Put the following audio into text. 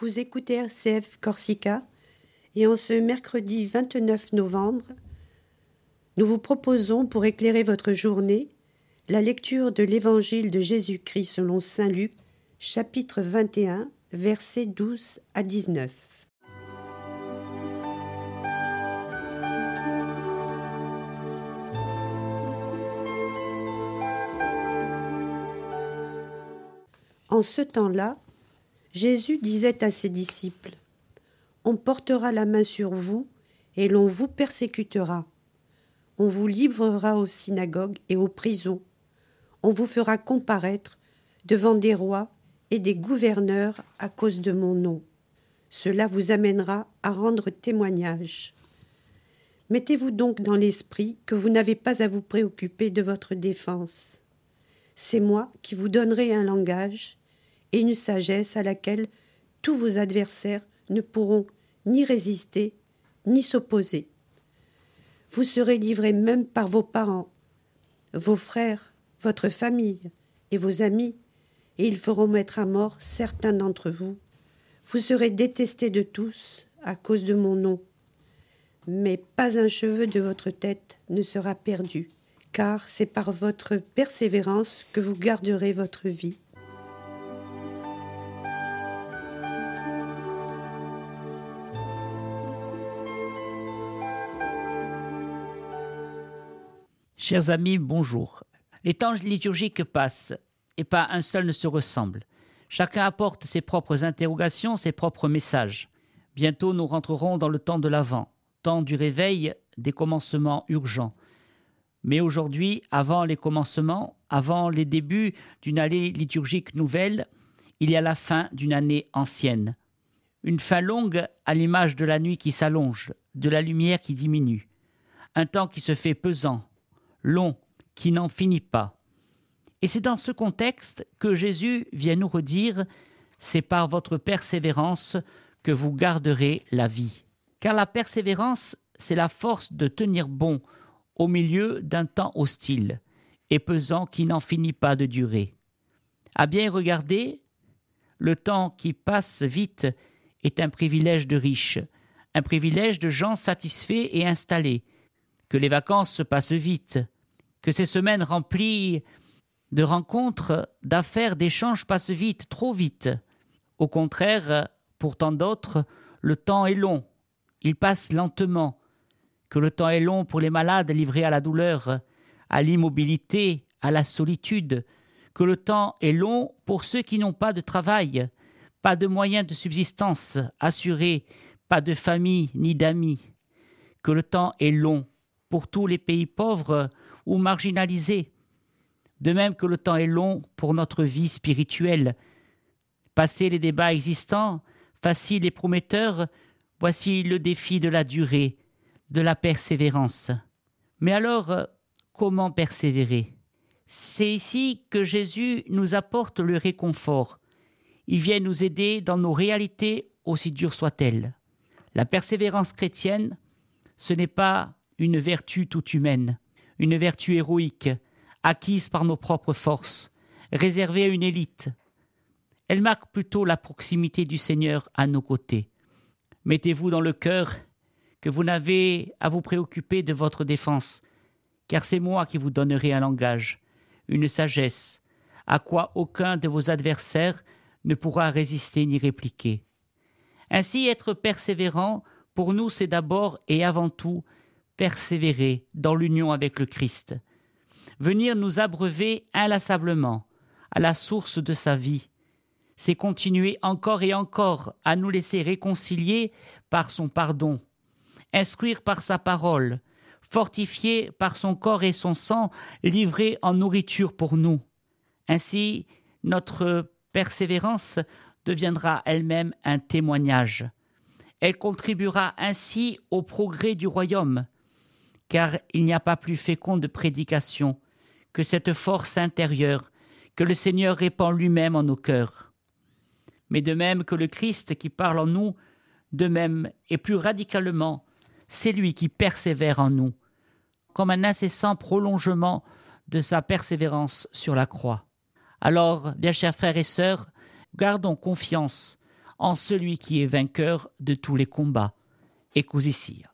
Vous écoutez RCF Corsica et en ce mercredi 29 novembre, nous vous proposons pour éclairer votre journée la lecture de l'Évangile de Jésus-Christ selon Saint Luc, chapitre 21, versets 12 à 19. En ce temps-là, Jésus disait à ses disciples On portera la main sur vous, et l'on vous persécutera. On vous livrera aux synagogues et aux prisons. On vous fera comparaître devant des rois et des gouverneurs à cause de mon nom. Cela vous amènera à rendre témoignage. Mettez-vous donc dans l'esprit que vous n'avez pas à vous préoccuper de votre défense. C'est moi qui vous donnerai un langage et une sagesse à laquelle tous vos adversaires ne pourront ni résister ni s'opposer. Vous serez livrés même par vos parents, vos frères, votre famille et vos amis, et ils feront mettre à mort certains d'entre vous. Vous serez détestés de tous à cause de mon nom. Mais pas un cheveu de votre tête ne sera perdu, car c'est par votre persévérance que vous garderez votre vie. Chers amis, bonjour. Les temps liturgiques passent et pas un seul ne se ressemble. Chacun apporte ses propres interrogations, ses propres messages. Bientôt nous rentrerons dans le temps de l'Avent, temps du réveil, des commencements urgents. Mais aujourd'hui, avant les commencements, avant les débuts d'une année liturgique nouvelle, il y a la fin d'une année ancienne. Une fin longue à l'image de la nuit qui s'allonge, de la lumière qui diminue. Un temps qui se fait pesant, long, qui n'en finit pas. Et c'est dans ce contexte que Jésus vient nous redire C'est par votre persévérance que vous garderez la vie. Car la persévérance, c'est la force de tenir bon au milieu d'un temps hostile et pesant qui n'en finit pas de durer. À bien regarder, le temps qui passe vite est un privilège de riches, un privilège de gens satisfaits et installés, que les vacances se passent vite, que ces semaines remplies de rencontres, d'affaires, d'échanges passent vite, trop vite. Au contraire, pour tant d'autres, le temps est long, il passe lentement, que le temps est long pour les malades livrés à la douleur, à l'immobilité, à la solitude, que le temps est long pour ceux qui n'ont pas de travail, pas de moyens de subsistance assurés, pas de famille ni d'amis, que le temps est long pour tous les pays pauvres ou marginalisés. De même que le temps est long pour notre vie spirituelle. Passer les débats existants, faciles et prometteurs, voici le défi de la durée, de la persévérance. Mais alors, comment persévérer? C'est ici que Jésus nous apporte le réconfort. Il vient nous aider dans nos réalités, aussi dures soient-elles. La persévérance chrétienne, ce n'est pas une vertu toute humaine une vertu héroïque, acquise par nos propres forces, réservée à une élite. Elle marque plutôt la proximité du Seigneur à nos côtés. Mettez-vous dans le cœur que vous n'avez à vous préoccuper de votre défense, car c'est moi qui vous donnerai un langage, une sagesse, à quoi aucun de vos adversaires ne pourra résister ni répliquer. Ainsi être persévérant, pour nous, c'est d'abord et avant tout persévérer dans l'union avec le Christ, venir nous abreuver inlassablement à la source de sa vie, c'est continuer encore et encore à nous laisser réconcilier par son pardon, instruire par sa parole, fortifier par son corps et son sang, livré en nourriture pour nous. Ainsi, notre persévérance deviendra elle-même un témoignage. Elle contribuera ainsi au progrès du royaume, car il n'y a pas plus fécond de prédication que cette force intérieure que le Seigneur répand lui-même en nos cœurs. Mais de même que le Christ qui parle en nous, de même et plus radicalement, c'est lui qui persévère en nous, comme un incessant prolongement de sa persévérance sur la croix. Alors, bien chers frères et sœurs, gardons confiance en celui qui est vainqueur de tous les combats. Sia.